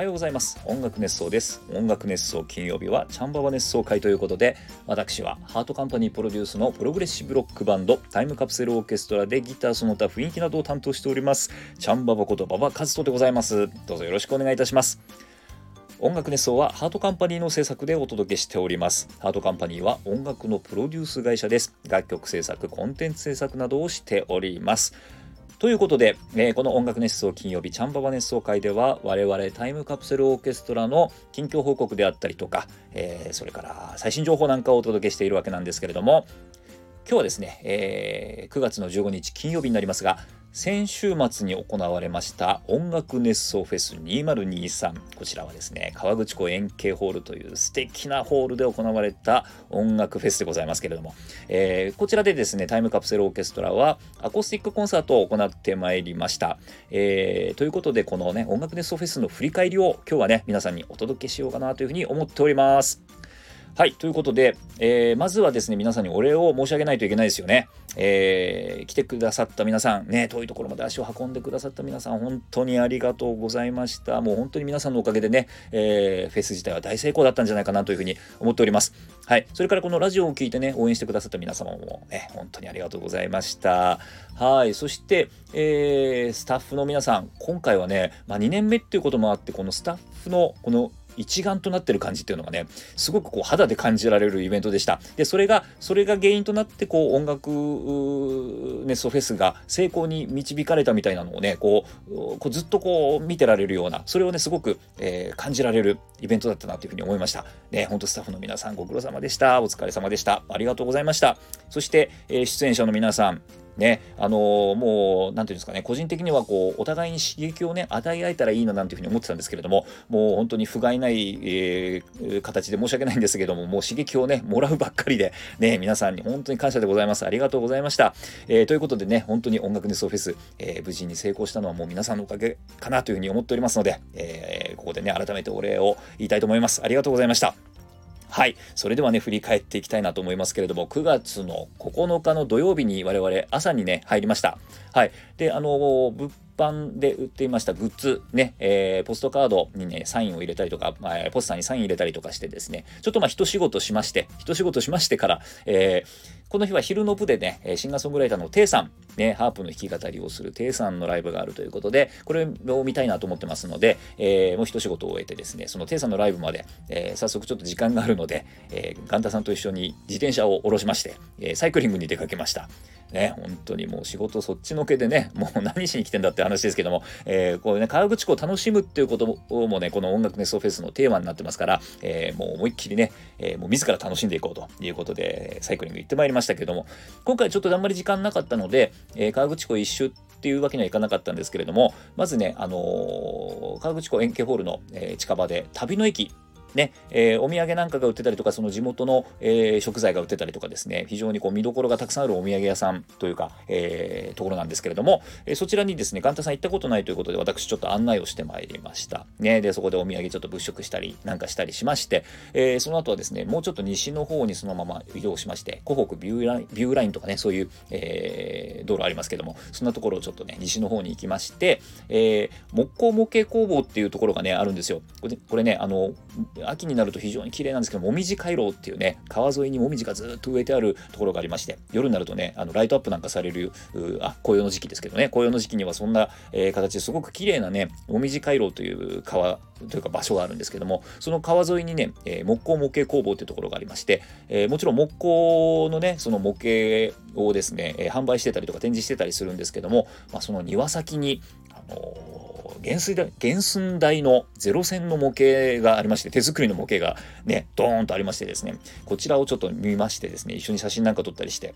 はようございます。音楽熱想です。音楽熱想金曜日はチャンババ熱想回ということで私はハートカンパニープロデュースのプログレッシブロックバンドタイムカプセルオーケストラでギターその他雰囲気などを担当しておりますチャンババことババ和人でございます。どうぞよろしくお願いいたします。音楽熱想はハートカンパニーの制作でお届けしております。ハートカンパニーは音楽のプロデュース会社です。楽曲制作コンテンツ制作などをしております。ということで、えー、この音楽熱奏金曜日チャンババ熱奏会では我々タイムカプセルオーケストラの近況報告であったりとか、えー、それから最新情報なんかをお届けしているわけなんですけれども今日はですね、えー、9月の15日金曜日になりますが先週末に行われました音楽熱奏フェス2023こちらはですね川口湖円形ホールという素敵なホールで行われた音楽フェスでございますけれども、えー、こちらでですねタイムカプセルオーケストラはアコースティックコンサートを行ってまいりました、えー、ということでこのね音楽熱奏フェスの振り返りを今日はね皆さんにお届けしようかなというふうに思っております。はい、ということで、えー、まずはですね、皆さんにお礼を申し上げないといけないですよね。えー、来てくださった皆さん、ね、遠いところまで足を運んでくださった皆さん、本当にありがとうございました。もう本当に皆さんのおかげでね、えー、フェス自体は大成功だったんじゃないかなというふうに思っております。はい、それからこのラジオを聞いてね、応援してくださった皆様もね、本当にありがとうございました。はい、そして、えー、スタッフの皆さん、今回はね、まあ、2年目っていうこともあって、このスタッフのこの一丸となってる感じっていうのがねすごくこう肌で感じられるイベントでした。でそれがそれが原因となってこう音楽ネストフェスが成功に導かれたみたいなのをねこうこうずっとこう見てられるようなそれをねすごく、えー、感じられるイベントだったなというふうに思いました。ね本当スタッフの皆さんご苦労様でした。お疲れ様でした。ありがとうございました。そして、えー、出演者の皆さんね、あのー、もう、なんていうんですかね、個人的にはこう、お互いに刺激をね、与え合えたらいいななんていうふうに思ってたんですけれども、もう本当に不甲斐ない、えー、形で申し訳ないんですけども、もう刺激をね、もらうばっかりで、ね、皆さんに本当に感謝でございます。ありがとうございました。えー、ということでね、本当に音楽熱奏フェス、え、無事に成功したのはもう皆さんのおかげかなというふうに思っておりますので、え、ここでね、改めてお礼を言いたいと思います。ありがとうございました。はい。それではね、振り返っていきたいなと思いますけれども、9月の9日の土曜日に我々朝にね、入りました。はい。で、あの、物販で売っていましたグッズね、えー、ポストカードにね、サインを入れたりとか、まあ、ポスターにサイン入れたりとかしてですね、ちょっとまあ一仕事しまして、一仕事しましてから、えーこの日は昼の部でね、シンガーソングライターのテイさん、ね、ハープの弾き語りをするテイさんのライブがあるということで、これを見たいなと思ってますので、えー、もう一仕事を終えてですね、そのテイさんのライブまで、えー、早速ちょっと時間があるので、えー、ガンタさんと一緒に自転車を下ろしまして、え、サイクリングに出かけました。ね、本当にもう仕事そっちのけでね、もう何しに来てんだって話ですけども、えー、こうね、河口湖を楽しむっていうこともね、この音楽ネストフェスのテーマになってますから、え、もう思いっきりね、え、もう自ら楽しんでいこうということで、サイクリング行ってまいりましたましたけども、今回ちょっとあんまり時間なかったので、えー、河口湖一周っていうわけにはいかなかったんですけれども、まずね、あのー、河口湖円形ホールの、えー、近場で旅の駅ね、えー、お土産なんかが売ってたりとか、その地元の、えー、食材が売ってたりとかですね、非常にこう見どころがたくさんあるお土産屋さんというか、えー、ところなんですけれども、えそちらにですね、ガンタさん行ったことないということで、私ちょっと案内をしてまいりました。ね、で、そこでお土産ちょっと物色したりなんかしたりしまして、えその後はですね、もうちょっと西の方にそのまま移動しまして、湖北ビューラインビューラインとかね、そういう、え道路ありますけども、そんなところをちょっとね、西の方に行きまして、え木工模型工房っていうところがね、あるんですよ。これこれね、あの、秋になると非常に綺麗なんですけど、もみじ回廊っていうね、川沿いにもみじがずっと植えてあるところがありまして、夜になるとね、あのライトアップなんかされる、あ、紅葉の時期ですけどね、紅葉の時期にはそんな、えー、形ですごく綺麗なね、もみじ回廊という川というか場所があるんですけども、その川沿いにね、えー、木工模型工房というところがありまして、えー、もちろん木工のね、その模型をですね、えー、販売してたりとか展示してたりするんですけども、まあ、その庭先に、原水大原寸大のゼロ戦の模型がありまして、手作りの模型がね、ドーンとありましてですね、こちらをちょっと見ましてですね、一緒に写真なんか撮ったりして、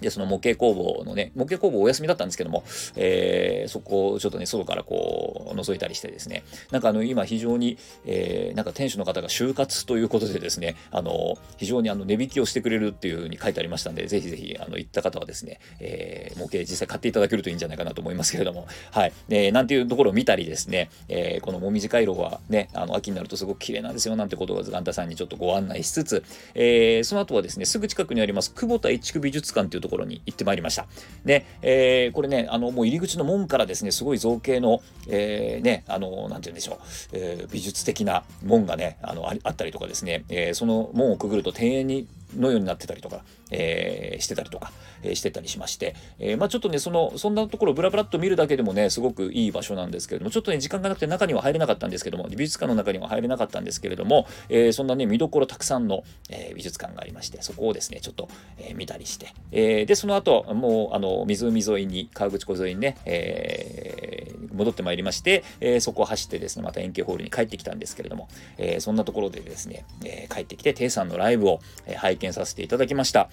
で、その模型工房のね、模型工房お休みだったんですけども、えー、そこをちょっとね、外からこう、覗いたりしてですね、なんかあの、今非常に、えー、なんか店主の方が就活ということでですね、あの、非常にあの、値引きをしてくれるっていうふうに書いてありましたんで、ぜひぜひ、あの、行った方はですね、えー、模型実際買っていただけるといいんじゃないかなと思いますけれども、はい。えー、なんていうところを見たりですね、えー、このもみじ回路はね、あの、秋になるとすごく綺麗なんですよ、なんてことをガンタさんにちょっとご案内しつつ、えー、その後はですね、すぐ近くにあります、久保田一区美術館っていうところころに行ってまいりました。で、えー、これねあのもう入り口の門からですねすごい造形の、えー、ねあのなんて言うんでしょう、えー、美術的な門がねあのあったりとかですね、えー、その門をくぐると庭園にのようになってたりとか、えー、してたりとか、えー、してたりしまして、えー、まあちょっとねそのそんなところブラブラっと見るだけでもねすごくいい場所なんですけれどもちょっとね時間がなくて中には入れなかったんですけども美術館の中には入れなかったんですけれども、えー、そんなね見どころたくさんの、えー、美術館がありましてそこをですねちょっと、えー、見たりして、えー、でその後もうあの湖沿いに川口湖沿いにね、え、戻ってまいりまして、えー、そこを走ってですねまた円形ホールに帰ってきたんですけれども、えー、そんなところでですね、えー、帰ってきてテイさんのライブを、えー、拝見させていただきました。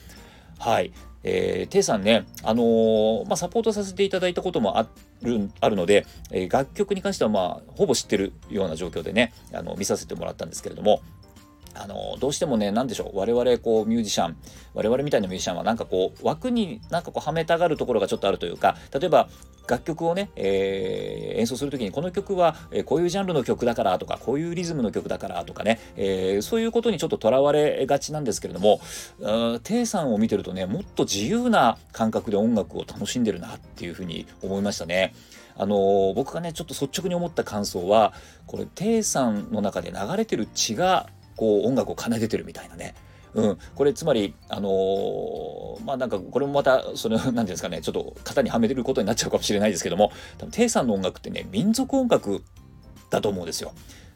はい。えー、テイさんね、あのー、まあ、サポートさせていただいたこともあるあるので、えー、楽曲に関しては、まあ、ほぼ知ってるような状況でね、あの見させてもらったんですけれども、あのどうしてもね何でしょう我々こうミュージシャン我々みたいなミュージシャンはなんかこう枠になんかこうはめたがるところがちょっとあるというか例えば楽曲をね、えー、演奏する時にこの曲は、えこういうジャンルの曲だからとかこういうリズムの曲だからとかね、えー、そういうことにちょっととらわれがちなんですけれどもテイさんを見てるとねもっと自由な感覚で音楽を楽しんでるなっていうふうに思いましたね。あの僕がねちょっと率直に思った感想はこれテイさんの中で流れてる血がこう音楽を奏でてるみたいなね。うん、これつまりあのー、まあなんかこれもまたその 何て言うんですかねちょっと型にはめてることになっちゃうかもしれないですけども多分テイさんの音楽ってね民族音楽だと思うんですよ。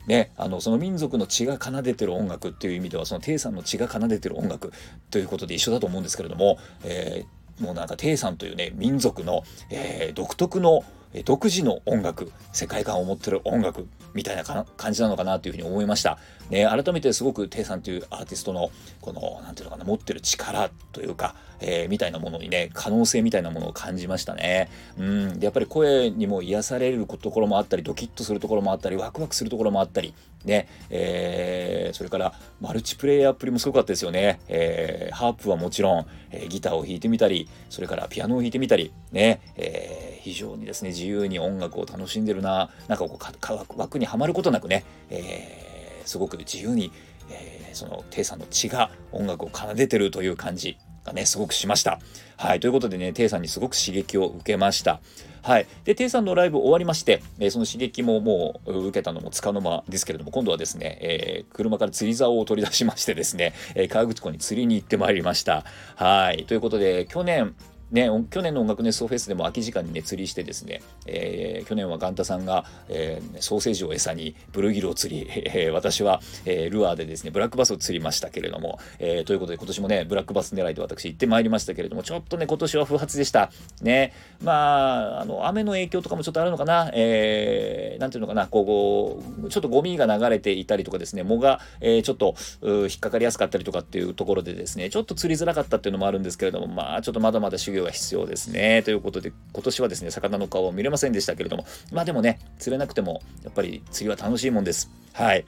ね、あのその民族の血が奏でてる音楽っていう意味ではそのテイさんの血が奏でてる音楽ということで一緒だと思うんですけれども、えー、もうなんかテイさんというね民族の、えー、独特の独自の音楽世界観を持ってる音楽みたいな感じなのかなというふうに思いました。ね、改めてすごくテイさんというアーティストのこの何て言うのかな持ってる力というか、えー、みたいなものにね可能性みたいなものを感じましたね。うん。でやっぱり声にも癒されるところもあったりドキッとするところもあったりワクワクするところもあったりね、えー、それからマルチプレイヤーっぷりもすごかったですよね。えー、ハープはもちろん、えギターを弾いてみたりそれからピアノを弾いてみたりね、え非常にですね自由に音楽を楽しんでるな。なんかこう枠にはまることなくね、えーすごく自由に、えー、そのテイさんの血が音楽を奏でてるという感じ。がねすごくしました。はいということでねテイさんにすごく刺激を受けました。はい、でテイさんのライブ終わりまして、えー、その刺激ももう受けたのもつかの間ですけれども今度はですね、えー、車から釣り竿を取り出しましてですね、えー、河口湖に釣りに行ってまいりました。はいということで去年ね、去年の音楽熱奏フェスでも空き時間にね釣りしてですね、えー、去年はガンタさんが、えー、ソーセージを餌にブルーギルを釣り、えー、私は、えルアーでですねブラックバスを釣りましたけれども、えということで今年もねブラックバス狙いで私行ってまいりましたけれどもちょっとね今年は不発でした。ねまああの雨の影響とかもちょっとあるのかな、えー、ていうのかな？こうちょっとゴミが流れていたりとかですね藻が、えー、ちょっと引っかかりやすかったりとかっていうところでですねちょっと釣りづらかったっていうのもあるんですけれどもまあちょっとまだまだ修行が必要ですね。ということで、今年はですね、魚の顔を見れませんでしたけれども、まあでもね、釣れなくても、やっぱり釣りは楽しいもんです。はい。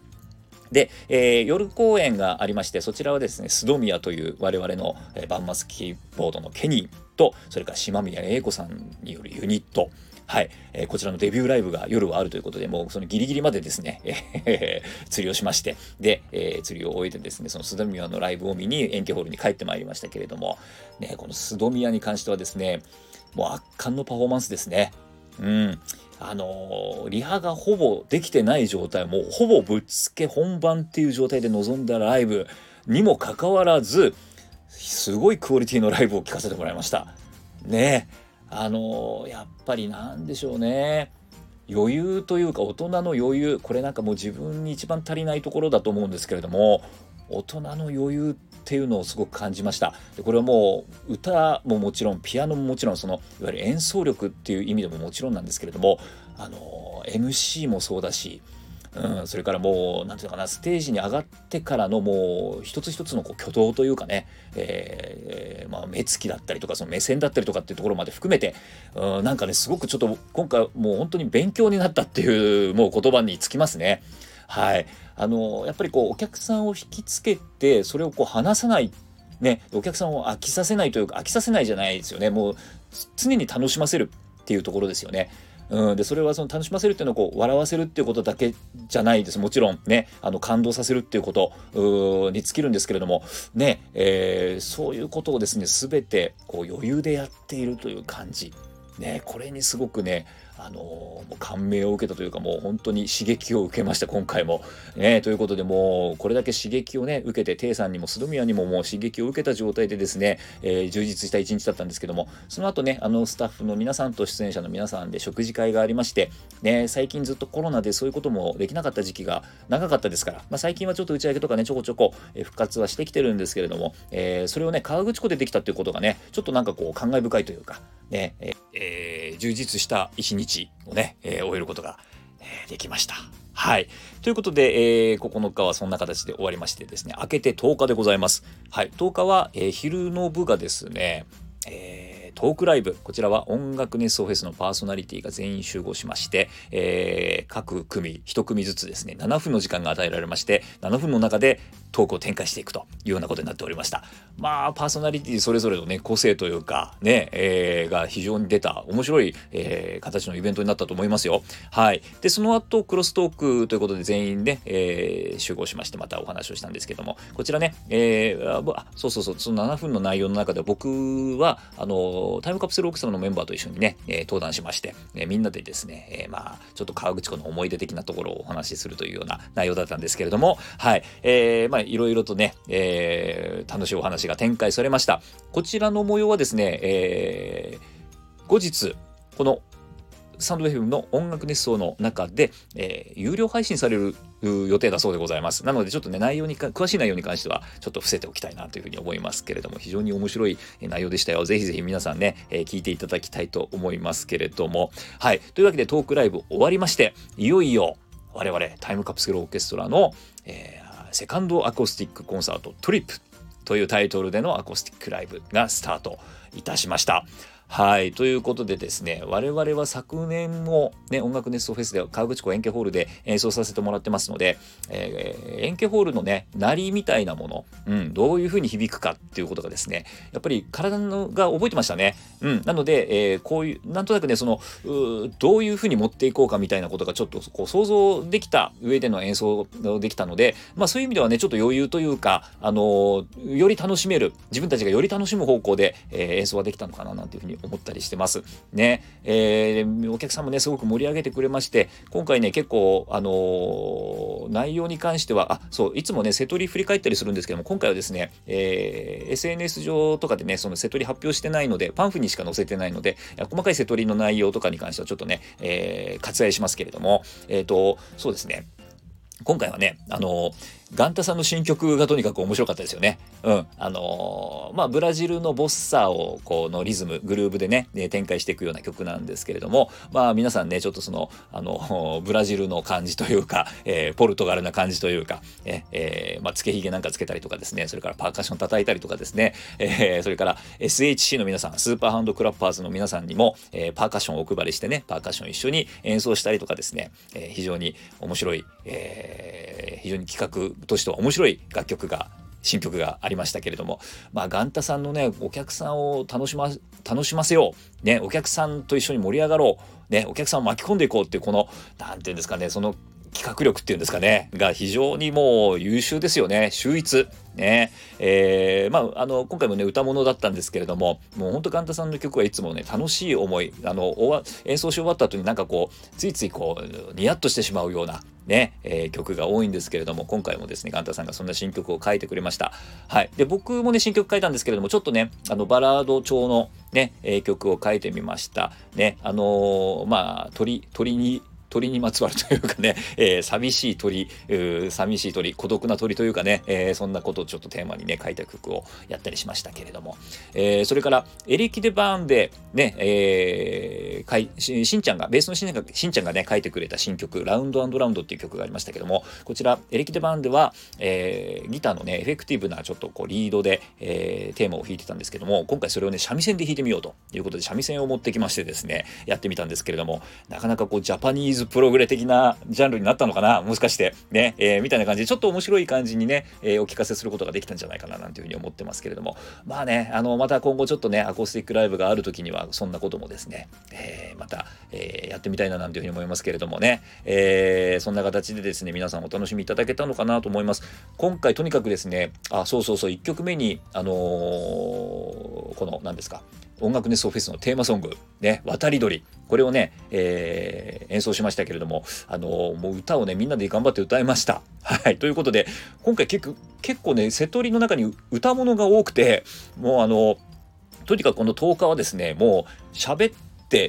で、えー、夜公演がありまして、そちらはですね、スドミヤという我々の、えー、バンマスキーボードのケニーと、それから島宮英子さんによるユニット、はい、えー、こちらのデビューライブが夜はあるということで、もうそのギリギリまでですね、えー、釣りをしまして、で、えー、釣りを終えてですね、そのスドミヤのライブを見に円形ホールに帰ってまいりましたけれども、ね、このスドミヤに関してはですね、もう圧巻のパフォーマンスですね。うん。あのー、リハがほぼできてない状態、もうほぼぶっつけ本番っていう状態で臨んだライブにもかかわらず、すごいクオリティのライブを聴かせてもらいました。ねあの、やっぱりなんでしょうね。余裕というか大人の余裕これなんかもう自分に一番足りないところだと思うんですけれども大人の余裕っていうのをすごく感じましたでこれはもう歌ももちろんピアノももちろんそのいわゆる演奏力っていう意味でももちろんなんですけれどもあの MC もそうだしうん、それからもう何て言うのかなステージに上がってからのもう一つ一つのこう挙動というかね、えー、まあ、目つきだったりとかその目線だったりとかっていうところまで含めて、うん、なんかねすごくちょっと今回もう本当に勉強になったっていうもう言葉につきますね。はい、あのやっぱりこうお客さんを引きつけてそれをこう話さないね、お客さんを飽きさせないというか飽きさせないじゃないですよねもう常に楽しませるっていうところですよね。うん、でそれはその楽しませるっていうのはこう笑わせるっていうことだけじゃないです。もちろんね。あの感動させるっていうことに尽きるんですけれどもね、えー、そういうことをですね全てこう余裕でやっているという感じ。ね。これにすごくねあのもう感銘を受けたというかもう本当に刺激を受けました今回も。ね、ということでもうこれだけ刺激をね受けてテイさんにもスドミアにももう刺激を受けた状態でですね、えー、充実した一日だったんですけどもその後ねあのスタッフの皆さんと出演者の皆さんで食事会がありまして、ね、最近ずっとコロナでそういうこともできなかった時期が長かったですから、まあ、最近はちょっと打ち上げとかねちょこちょこ復活はしてきてるんですけれども、えー、それをね河口湖でできたっていうことがねちょっとなんかこう感慨深いというかね、えー、充実した一日をね、えー、終えることが、えー、できました。はい。ということで、えー、9日はそんな形で終わりましてですね、明けて10日でございます。はい。10日は、えー、昼の部がですね、えートークライブ。こちらは音楽熱奏フェスのパーソナリティが全員集合しまして、えー、各組1組ずつですね7分の時間が与えられまして7分の中でトークを展開していくというようなことになっておりました。まあパーソナリティそれぞれのね個性というかね、えー、が非常に出た面白い、えー、形のイベントになったと思いますよ。はい。でその後クロストークということで全員ね、えー、集合しましてまたお話をしたんですけどもこちらね、えー、あそうそうそうその7分の内容の中で僕はあのタイムカプセル奥様のメンバーと一緒にね、えー、登壇しまして、えー、みんなでですね、えー、まあ、ちょっと河口湖の思い出的なところをお話しするというような内容だったんですけれども、はい、えー、まあ、いろいろとね、えー、楽しいお話が展開されました。こちらの模様はですね、えー、後日、このスタンド FM の音楽熱奏の中で、えー、有料配信される予定だそうでございます。なのでちょっとね、内容にか、詳しい内容に関してはちょっと伏せておきたいなというふうに思いますけれども、非常に面白い内容でしたよ。ぜひぜひ皆さんね、えー、聞いていただきたいと思いますけれども。はい。というわけでトークライブ終わりまして、いよいよ我々タイムカプセルオーケストラの、えー、セカンドアコースティックコンサートトリップというタイトルでのアコースティックライブがスタートいたしました。はい。ということでですね、我々は昨年もね、音楽熱奏フェスでは河口湖円形ホールで演奏させてもらってますので、えー、円形ホールのね、鳴りみたいなもの、うん、どういう風に響くかっていうことがですね、やっぱり体のが覚えてましたね。うん。なので、えー、こういう、なんとなくね、その、どういう風に持っていこうかみたいなことがちょっとこう想像できた上での演奏できたので、まあそういう意味ではね、ちょっと余裕というか、あのー、より楽しめる、自分たちがより楽しむ方向で、え、演奏ができたのかななんていうふうに思ったりしてます。ね、えー、お客さんもね、すごく盛り上げてくれまして、今回ね、結構、あのー、内容に関しては、あ、そう、いつもね、瀬戸り振り返ったりするんですけども、今回はですね、えー、SNS 上とかでね、その瀬戸り発表してないので、パンフにしか載せてないので、細かい瀬戸りの内容とかに関してはちょっとね、えー、割愛しますけれども、えっ、ー、と、そうですね、今回はね、あのーガンタさんの新曲がとにかく面白かったですよね。うん。あのー、まあ、ブラジルのボッサーを、このリズム、グルーブでね、展開していくような曲なんですけれども、まあ、皆さんね、ちょっとその、あの、ブラジルの感じというか、えー、ポルトガルな感じというか、ええー、まあ、つけひげなんかつけたりとかですね、それからパーカッション叩いたりとかですね、えー、それから SHC の皆さん、スーパーハンドクラッパーズの皆さんにも、えー、パーカッションお配りしてね、パーカッション一緒に演奏したりとかですね、えー、非常に面白い、えー、非常に企画としては面白い楽曲が新曲がありましたけれども、まあ、ガンタさんのね、お客さんを楽しま、楽しませよう。ね、お客さんと一緒に盛り上がろう。ね、お客さんを巻き込んでいこうっていう、この、なんていうんですかね、その企画力っていうんですかね、が非常にもう優秀ですよね。秀逸。ね。えー、まあ、あの、今回もね、歌物だったんですけれども、もうほんとガンタさんの曲はいつもね、楽しい思い、あの、演奏し終わった後になんかこう、ついついこう、ニヤッとしてしまうような、ね、えー、曲が多いんですけれども、今回もですね、ガンタさんがそんな新曲を書いてくれました。はい。で、僕もね、新曲書いたんですけれども、ちょっとね、あの、バラード調のね、えー、曲を書いてみました。ね、あのー、まあ、鳥、鳥に、鳥にまつわるというかね、えー、寂しい鳥、寂しい鳥、孤独な鳥というかね、えー、そんなことをちょっとテーマにね、書いた曲をやったりしましたけれども、えー、それから、エリキデバーンで、ね、えかいししんちゃんが、ベースのしんちゃんがしんちゃんがね、書いてくれた新曲、ラウンドラウンドっていう曲がありましたけども、こちら、エレキデバンでは、えー、ギターのね、エフェクティブなちょっとこうリードで、えー、テーマを弾いてたんですけども、今回それをね、三味線で弾いてみようということで、三味線を持ってきましてですね、やってみたんですけれども、なかなかこう、ジャパニーズズプログレ的なジャンルになったのかなもしかしてね、えー、みたいな感じでちょっと面白い感じにね、えー、お聞かせすることができたんじゃないかななんていうふうに思ってますけれども。まあねあのまた今後ちょっとねアコースティックライブがある時にはそんなこともですね、えー、また、えやってみたいななんていうふうに思いますけれどもね、えそんな形でですね皆さんお楽しみいただけたのかなと思います今回とにかくですねあそうそうそう1曲目にあのこの何ですか音楽熱奏フェスのテーマソング、ね、渡り鳥。これをね、えー、演奏しましたけれども、あのー、もう歌をね、みんなで頑張って歌いました。はい。ということで、今回結構、結構ね、瀬戸りの中に歌物が多くて、もうあのとにかくこの10日はですね、もう喋っ、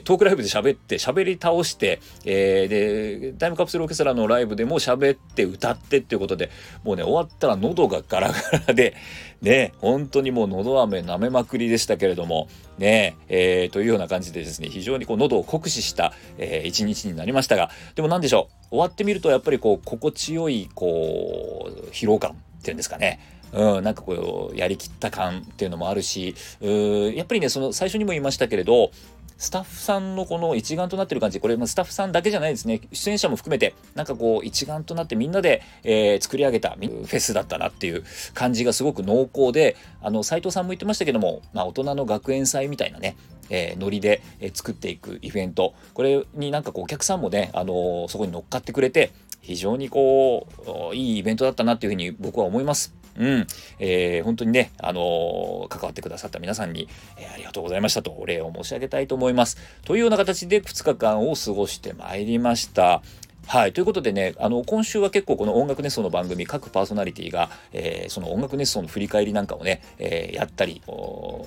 トークライブで喋って喋り倒して、えー、でタイムカプセルオーケストラのライブでも喋って歌ってっていうことでもうね終わったら喉がガラガラでね本当にもう喉飴舐めまくりでしたけれどもねえー、というような感じでですね非常にこう喉を酷使した、えー、一日になりましたがでも何でしょう終わってみるとやっぱりこう心地よいこう疲労感っていうんですかね。うん、なんかこうやりきった感っていうのもあるしうやっぱりねその最初にも言いましたけれどスタッフさんのこの一丸となってる感じ。これまスタッフさんだけじゃないですね。出演者も含めて。なんかこう一丸となってみんなで、えー、作り上げたフェスだったなっていう感じがすごく濃厚であの斉藤さんも言ってましたけども、まあ、大人の学園祭みたいなねえー、ノリで、え作っていくイベント。これになんかこうお客さんもね、あのー、そこに乗っかってくれて非常にこういいイベントだったなっていうふうに僕は思います。うん、えー、本当にね、あのー、関わってくださった皆さんに、えー、ありがとうございましたとお礼を申し上げたいと思います。というような形で2日間を過ごしてまいりました。はい。ということでね、あの、今週は結構この音楽熱奏の番組、各パーソナリティが、えー、その音楽熱奏の振り返りなんかをね、えー、やったり、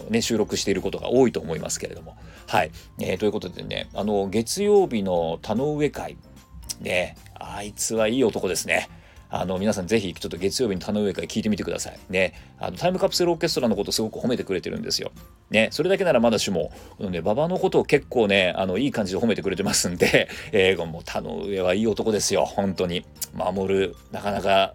ね、収録していることが多いと思いますけれども。はい。えー、ということでね、あの、月曜日の田上会、ね、あいつはいい男ですね。あの皆さんぜひちょっと月曜日に田上会聞いてみてください。ね、あのタイムカプセルオーケストラのことすごく褒めてくれてるんですよ。ね、それだけならまだしも、ね、馬場のことを結構ね、あのいい感じで褒めてくれてますんで、えー、もう田上はいい男ですよ、本当に。守る、なかなか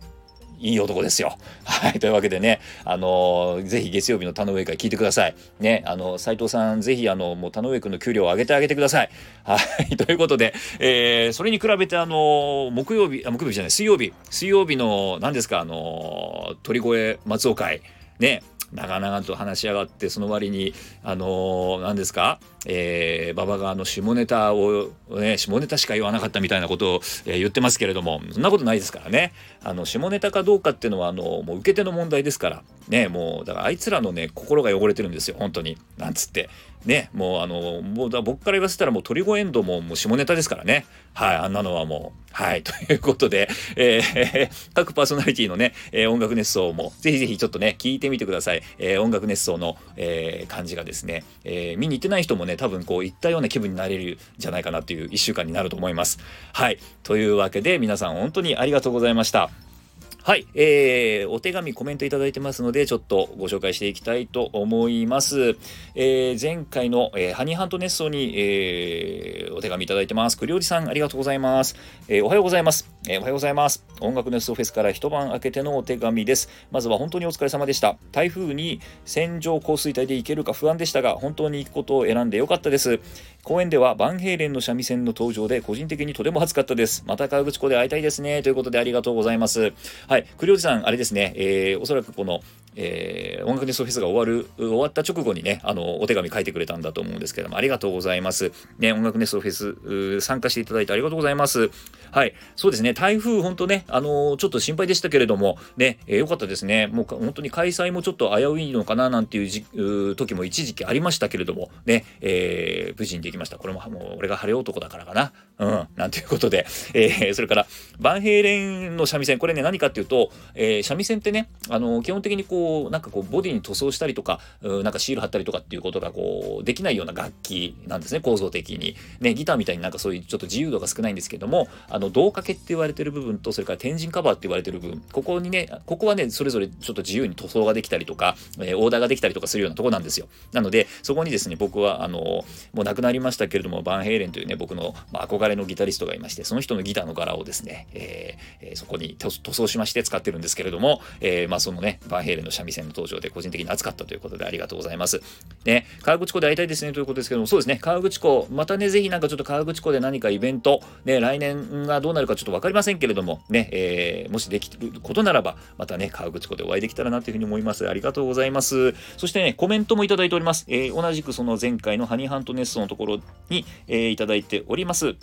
いい男ですよ。はい。というわけでね、あのー、ぜひ月曜日の田上会聞いてください。ね、あの、斉藤さん、ぜひ、あの、もう田上君の給料を上げてあげてください。はい。ということで、えー、それに比べて、あの、木曜日、あ、木曜日じゃない、水曜日、水曜日の、何ですか、あの、鳥越松尾会、ね、長々と話し上がってその割にあのー、何ですかえー、馬場があの下ネタをね下ネタしか言わなかったみたいなことを、えー、言ってますけれどもそんなことないですからね。あの下ネタかどうかっていうのはあのもう受け手の問題ですから。ねもうだからあいつらのね心が汚れてるんですよ。本当に。なんつって。ねもうあのもうだ僕から言わせたらもう鳥越エンドももう下ネタですからね。はいあんなのはもう。はい ということで、えー、各パーソナリティのね、えー、音楽熱奏もぜひぜひちょっとね聞いてみてください、えー、音楽熱奏の、えー、感じがですね、えー、見に行ってない人もね多分こういったような気分になれるんじゃないかなっていう1週間になると思います。はい。というわけで皆さん本当にありがとうございました。はい、えー、お手紙コメントいただいてますので、ちょっとご紹介していきたいと思います。えー、前回の、えー、ハニーハントネッソに、えー、お手紙いただいてます。栗おじさん、ありがとうございます。えー、おはようございます、えー。おはようございます。音楽ネストフェスから一晩明けてのお手紙です。まずは本当にお疲れ様でした。台風に線状降水帯で行けるか不安でしたが、本当に行くことを選んでよかったです。公園ではバンヘイレンの三味線の登場で個人的にとても暑かったです。また河口湖で会いたいですね。ということでありがとうございます。はい、栗おじさん、あれですね、えー、おそらくこの、えー、音楽ネストフェスが終わる、終わった直後にね、あの、お手紙書いてくれたんだと思うんですけども、ありがとうございます。ね、音楽ネストフェス、参加していただいてありがとうございます。はい、そうですね、台風、本当ね、あのー、ちょっと心配でしたけれども、ね、えー、よかったですね。もう本当に開催もちょっと危ういのかな、なんていう時も一時期ありましたけれども、ね、えー、無事にできました。これももう俺が晴れ男だからかな。うん、なんていうことで、えー、それから、バンヘイレンの三味線、これね、何かっていうと、えー、三味線ってね、あの、基本的にこう、うなんかこう、ボディに塗装したりとか、なんかシール貼ったりとかっていうことが、こう、できないような楽器なんですね、構造的に。ね、ギターみたいになんかそういうちょっと自由度が少ないんですけども、あの、胴掛けって言われてる部分と、それから天神カバーって言われてる部分、ここにね、ここはね、それぞれちょっと自由に塗装ができたりとか、えー、オーダーができたりとかするようなとこなんですよ。なので、そこにですね、僕は、あの、もう亡くなりましたけれども、バンヘイレンというね、僕の、まあ、憧れのギタリリストがいましてその人のギターの柄をですね、えー、そこに塗装しまして使ってるんですけれども、えー、まあ、そのねバンヘイレンの三味線の登場で個人的に熱かったということでありがとうございます。ね、川口湖で会いたいですねということですけどもそうですね川口湖またねぜひなんかちょっと川口湖で何かイベント、ね、来年がどうなるかちょっと分かりませんけれどもね、えー、もしできることならばまたね川口湖でお会いできたらなというふうに思います。ありがとうございます。そしてねコメントもいただいております。えー、同じくその前回のハニーハントネストのところに、えー、いただいております。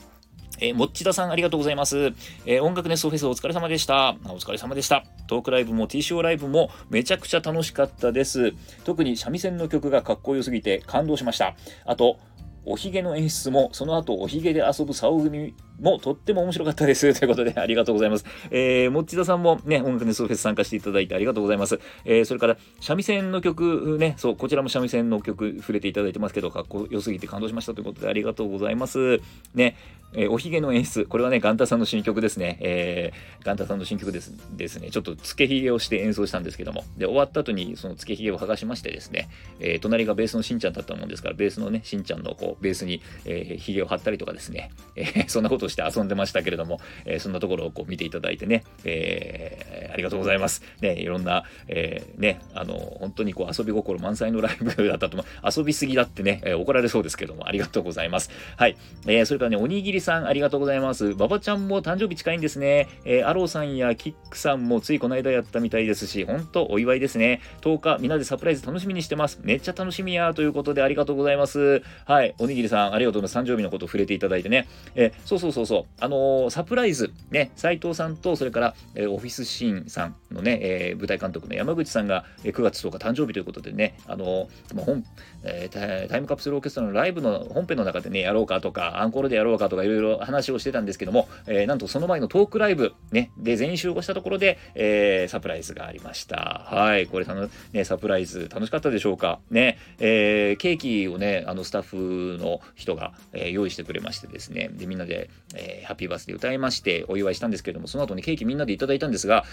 えー、もっちださんありがとうございます。えー、音楽ネストフェスお疲れ様でした。お疲れ様でした。トークライブも TCO ライブもめちゃくちゃ楽しかったです。特に三味線の曲がかっこよすぎて感動しました。あと、おひげの演出もその後おひげで遊ぶ竿組もうとっても面白かったです。ということで、ありがとうございます。えー、もっちださんもね、音楽ネストフェス参加していただいてありがとうございます。えー、それから、三味線の曲ね、そう、こちらも三味線の曲触れていただいてますけど、かっこよすぎて感動しましたということで、ありがとうございます。ね、えー、おひげの演出、これはね、ガンタさんの新曲ですね。えー、ガンタさんの新曲ですですね、ちょっとつけひげをして演奏したんですけども、で、終わった後にそのつけひげを剥がしましてですね、えー、隣がベースのしんちゃんだったもんですから、ベースのね、しんちゃんのこう、ベースに、えー、ひげを貼ったりとかですね、えー、そんなことをして遊んでましたけれども、えー、そんなところをこう見ていただいてね、えー、ありがとうございます。ね、いろんな、えー、ね、あの、本当にこう遊び心満載のライブだったと思う。遊びすぎだってね、え、怒られそうですけども、ありがとうございます。はい。えー、それからね、おにぎりさん、ありがとうございます。馬場ちゃんも誕生日近いんですね。え、アローさんやキックさんもついこの間やったみたいですし、本当お祝いですね。10日、みんなでサプライズ楽しみにしてます。めっちゃ楽しみや、ということでありがとうございます。はい。おにぎりさん、ありがとうございます。誕生日のこと触れていただいてね。えー、そうそうそうそう。あのー、サプライズ、ね、斉藤さんと、それから、えー、オフィスシーンさんのね、えー、舞台監督の山口さんが、えー、9月10日誕生日ということでね、あのー、本、えー、タイムカプセルオーケストラのライブの本編の中でね、やろうかとか、アンコールでやろうかとか、いろいろ話をしてたんですけども、えー、なんとその前のトークライブ、ね、で全員集合したところで、えー、サプライズがありました。はい、これ、ね、サプライズ楽しかったでしょうか。ね、えー、ケーキをね、あのスタッフの人が、えー、用意してくれましてですね、でみんなで、えー、ハッピーバースデー歌いまして、お祝いしたんですけれども、その後にケーキみんなでいただいたんですが、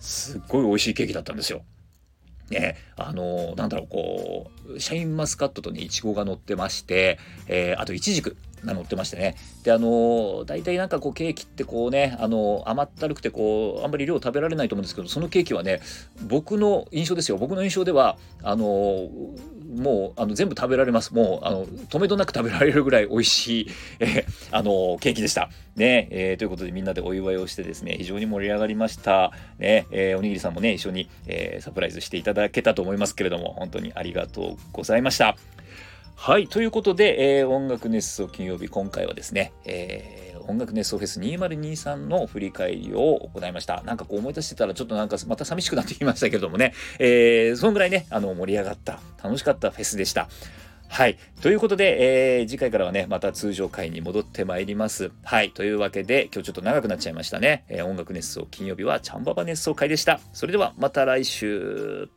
すっごい美味しいケーキだったんですよ。ね、あのなんだろう、こう、シャインマスカットとね、いちごが乗ってまして、えー、あといちじくが乗ってましてね。で、あの大体なんかこう、ケーキってこうね、あの甘ったるくてこう、あんまり量食べられないと思うんですけど、そのケーキはね、僕の印象ですよ。僕の印象では、あのもうあの全部食べられます。もうあの止めどなく食べられるぐらい美味しい、えー、あのケーキでした。ね、えー、ということでみんなでお祝いをしてですね、非常に盛り上がりました。ね、えー、おにぎりさんもね、一緒に、え、サプライズしていただけたと思いますけれども、本当にありがとうございました。はい、ということで、えー、音楽熱奏金曜日、今回はですね、えー音楽熱奏フェス2023の振り返りを行いました。なんかこう思い出してたらちょっとなんかまた寂しくなってきましたけどもね、えー、そのぐらいね、あの盛り上がった、楽しかったフェスでした。はい。ということで、えー、次回からはね、また通常回に戻ってまいります。はい。というわけで、今日ちょっと長くなっちゃいましたね。えー、音楽熱奏金曜日はチャンババ熱奏会でした。それではまた来週。